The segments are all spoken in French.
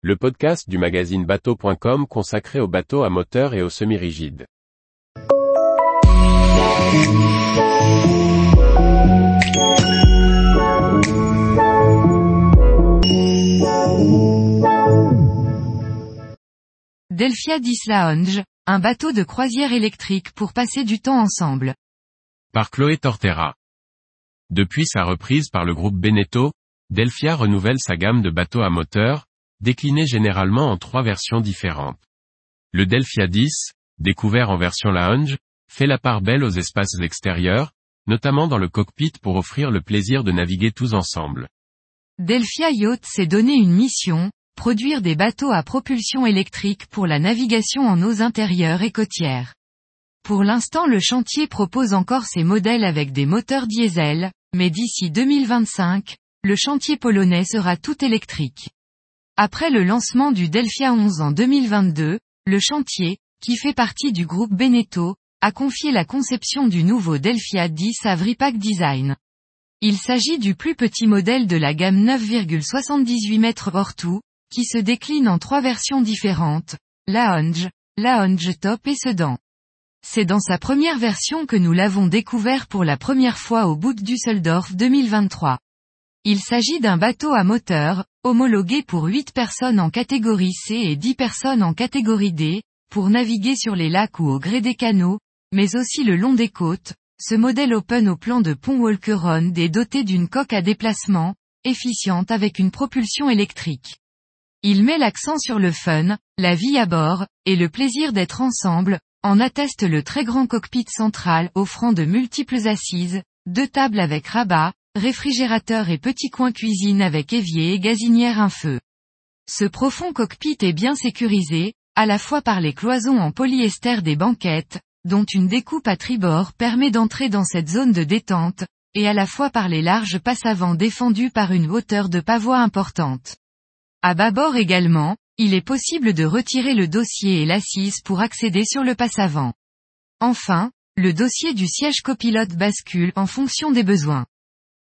le podcast du magazine bateau.com consacré aux bateaux à moteur et aux semi-rigides. Delphia 10 Lounge, un bateau de croisière électrique pour passer du temps ensemble. Par Chloé Tortera. Depuis sa reprise par le groupe Beneteau, Delphia renouvelle sa gamme de bateaux à moteur, déclinés généralement en trois versions différentes. Le Delphia 10, découvert en version lounge, fait la part belle aux espaces extérieurs, notamment dans le cockpit pour offrir le plaisir de naviguer tous ensemble. Delphia Yacht s'est donné une mission, produire des bateaux à propulsion électrique pour la navigation en eaux intérieures et côtières. Pour l'instant le chantier propose encore ses modèles avec des moteurs diesel, mais d'ici 2025, le chantier polonais sera tout électrique. Après le lancement du Delphia 11 en 2022, le chantier, qui fait partie du groupe Beneteau, a confié la conception du nouveau Delphia 10 à Vripac Design. Il s'agit du plus petit modèle de la gamme 9,78 m hors tout, qui se décline en trois versions différentes, Lounge, Lounge Top et Sedan. C'est dans sa première version que nous l'avons découvert pour la première fois au bout de Düsseldorf 2023. Il s'agit d'un bateau à moteur, homologué pour 8 personnes en catégorie C et 10 personnes en catégorie D, pour naviguer sur les lacs ou au gré des canaux, mais aussi le long des côtes. Ce modèle open au plan de pont Walkeron est doté d'une coque à déplacement, efficiente avec une propulsion électrique. Il met l'accent sur le fun, la vie à bord, et le plaisir d'être ensemble, en atteste le très grand cockpit central offrant de multiples assises, deux tables avec rabat, réfrigérateur et petit coin cuisine avec évier et gazinière un feu. Ce profond cockpit est bien sécurisé, à la fois par les cloisons en polyester des banquettes, dont une découpe à tribord permet d'entrer dans cette zone de détente, et à la fois par les larges passavants défendus par une hauteur de pavois importante. À bâbord également, il est possible de retirer le dossier et l'assise pour accéder sur le passavant. Enfin, le dossier du siège copilote bascule en fonction des besoins.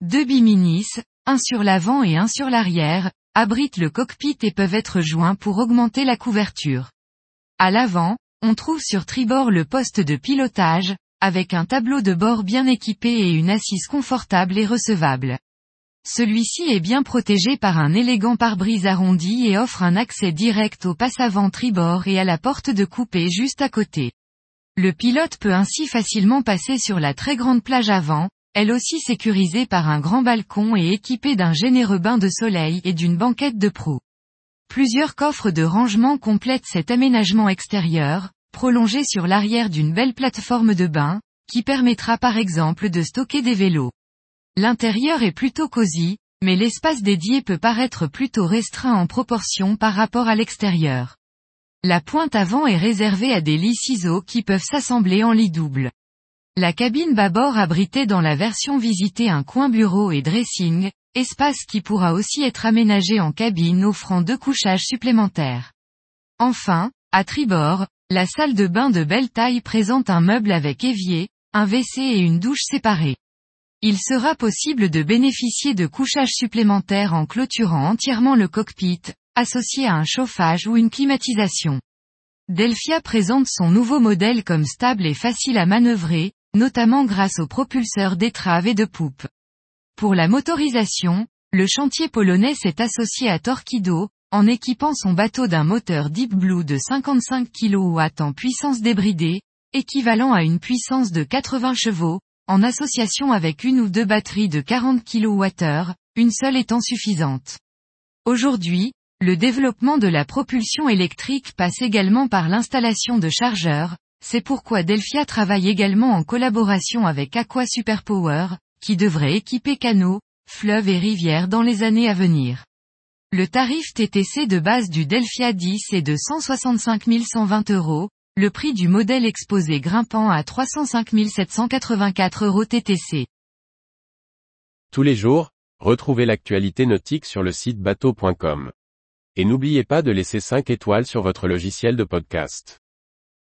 Deux biminis, un sur l'avant et un sur l'arrière, abritent le cockpit et peuvent être joints pour augmenter la couverture. À l'avant, on trouve sur tribord le poste de pilotage, avec un tableau de bord bien équipé et une assise confortable et recevable. Celui-ci est bien protégé par un élégant pare-brise arrondi et offre un accès direct au passe-avant tribord et à la porte de coupé juste à côté. Le pilote peut ainsi facilement passer sur la très grande plage avant, elle aussi sécurisée par un grand balcon et équipée d'un généreux bain de soleil et d'une banquette de proue. Plusieurs coffres de rangement complètent cet aménagement extérieur, prolongé sur l'arrière d'une belle plateforme de bain, qui permettra par exemple de stocker des vélos. L'intérieur est plutôt cosy, mais l'espace dédié peut paraître plutôt restreint en proportion par rapport à l'extérieur. La pointe avant est réservée à des lits ciseaux qui peuvent s'assembler en lit double. La cabine bâbord abritait dans la version visitée un coin bureau et dressing, espace qui pourra aussi être aménagé en cabine offrant deux couchages supplémentaires. Enfin, à tribord, la salle de bain de belle taille présente un meuble avec évier, un WC et une douche séparée. Il sera possible de bénéficier de couchages supplémentaires en clôturant entièrement le cockpit, associé à un chauffage ou une climatisation. Delphia présente son nouveau modèle comme stable et facile à manœuvrer, notamment grâce aux propulseurs d'étrave et de poupe. Pour la motorisation, le chantier polonais s'est associé à Torquido, en équipant son bateau d'un moteur Deep Blue de 55 kW en puissance débridée, équivalent à une puissance de 80 chevaux, en association avec une ou deux batteries de 40 kWh, une seule étant suffisante. Aujourd'hui, le développement de la propulsion électrique passe également par l'installation de chargeurs, c'est pourquoi Delphia travaille également en collaboration avec Aqua Superpower, qui devrait équiper canaux, fleuves et rivières dans les années à venir. Le tarif TTC de base du Delphia 10 est de 165 120 euros, le prix du modèle exposé grimpant à 305 784 euros TTC. Tous les jours, retrouvez l'actualité nautique sur le site bateau.com. Et n'oubliez pas de laisser 5 étoiles sur votre logiciel de podcast.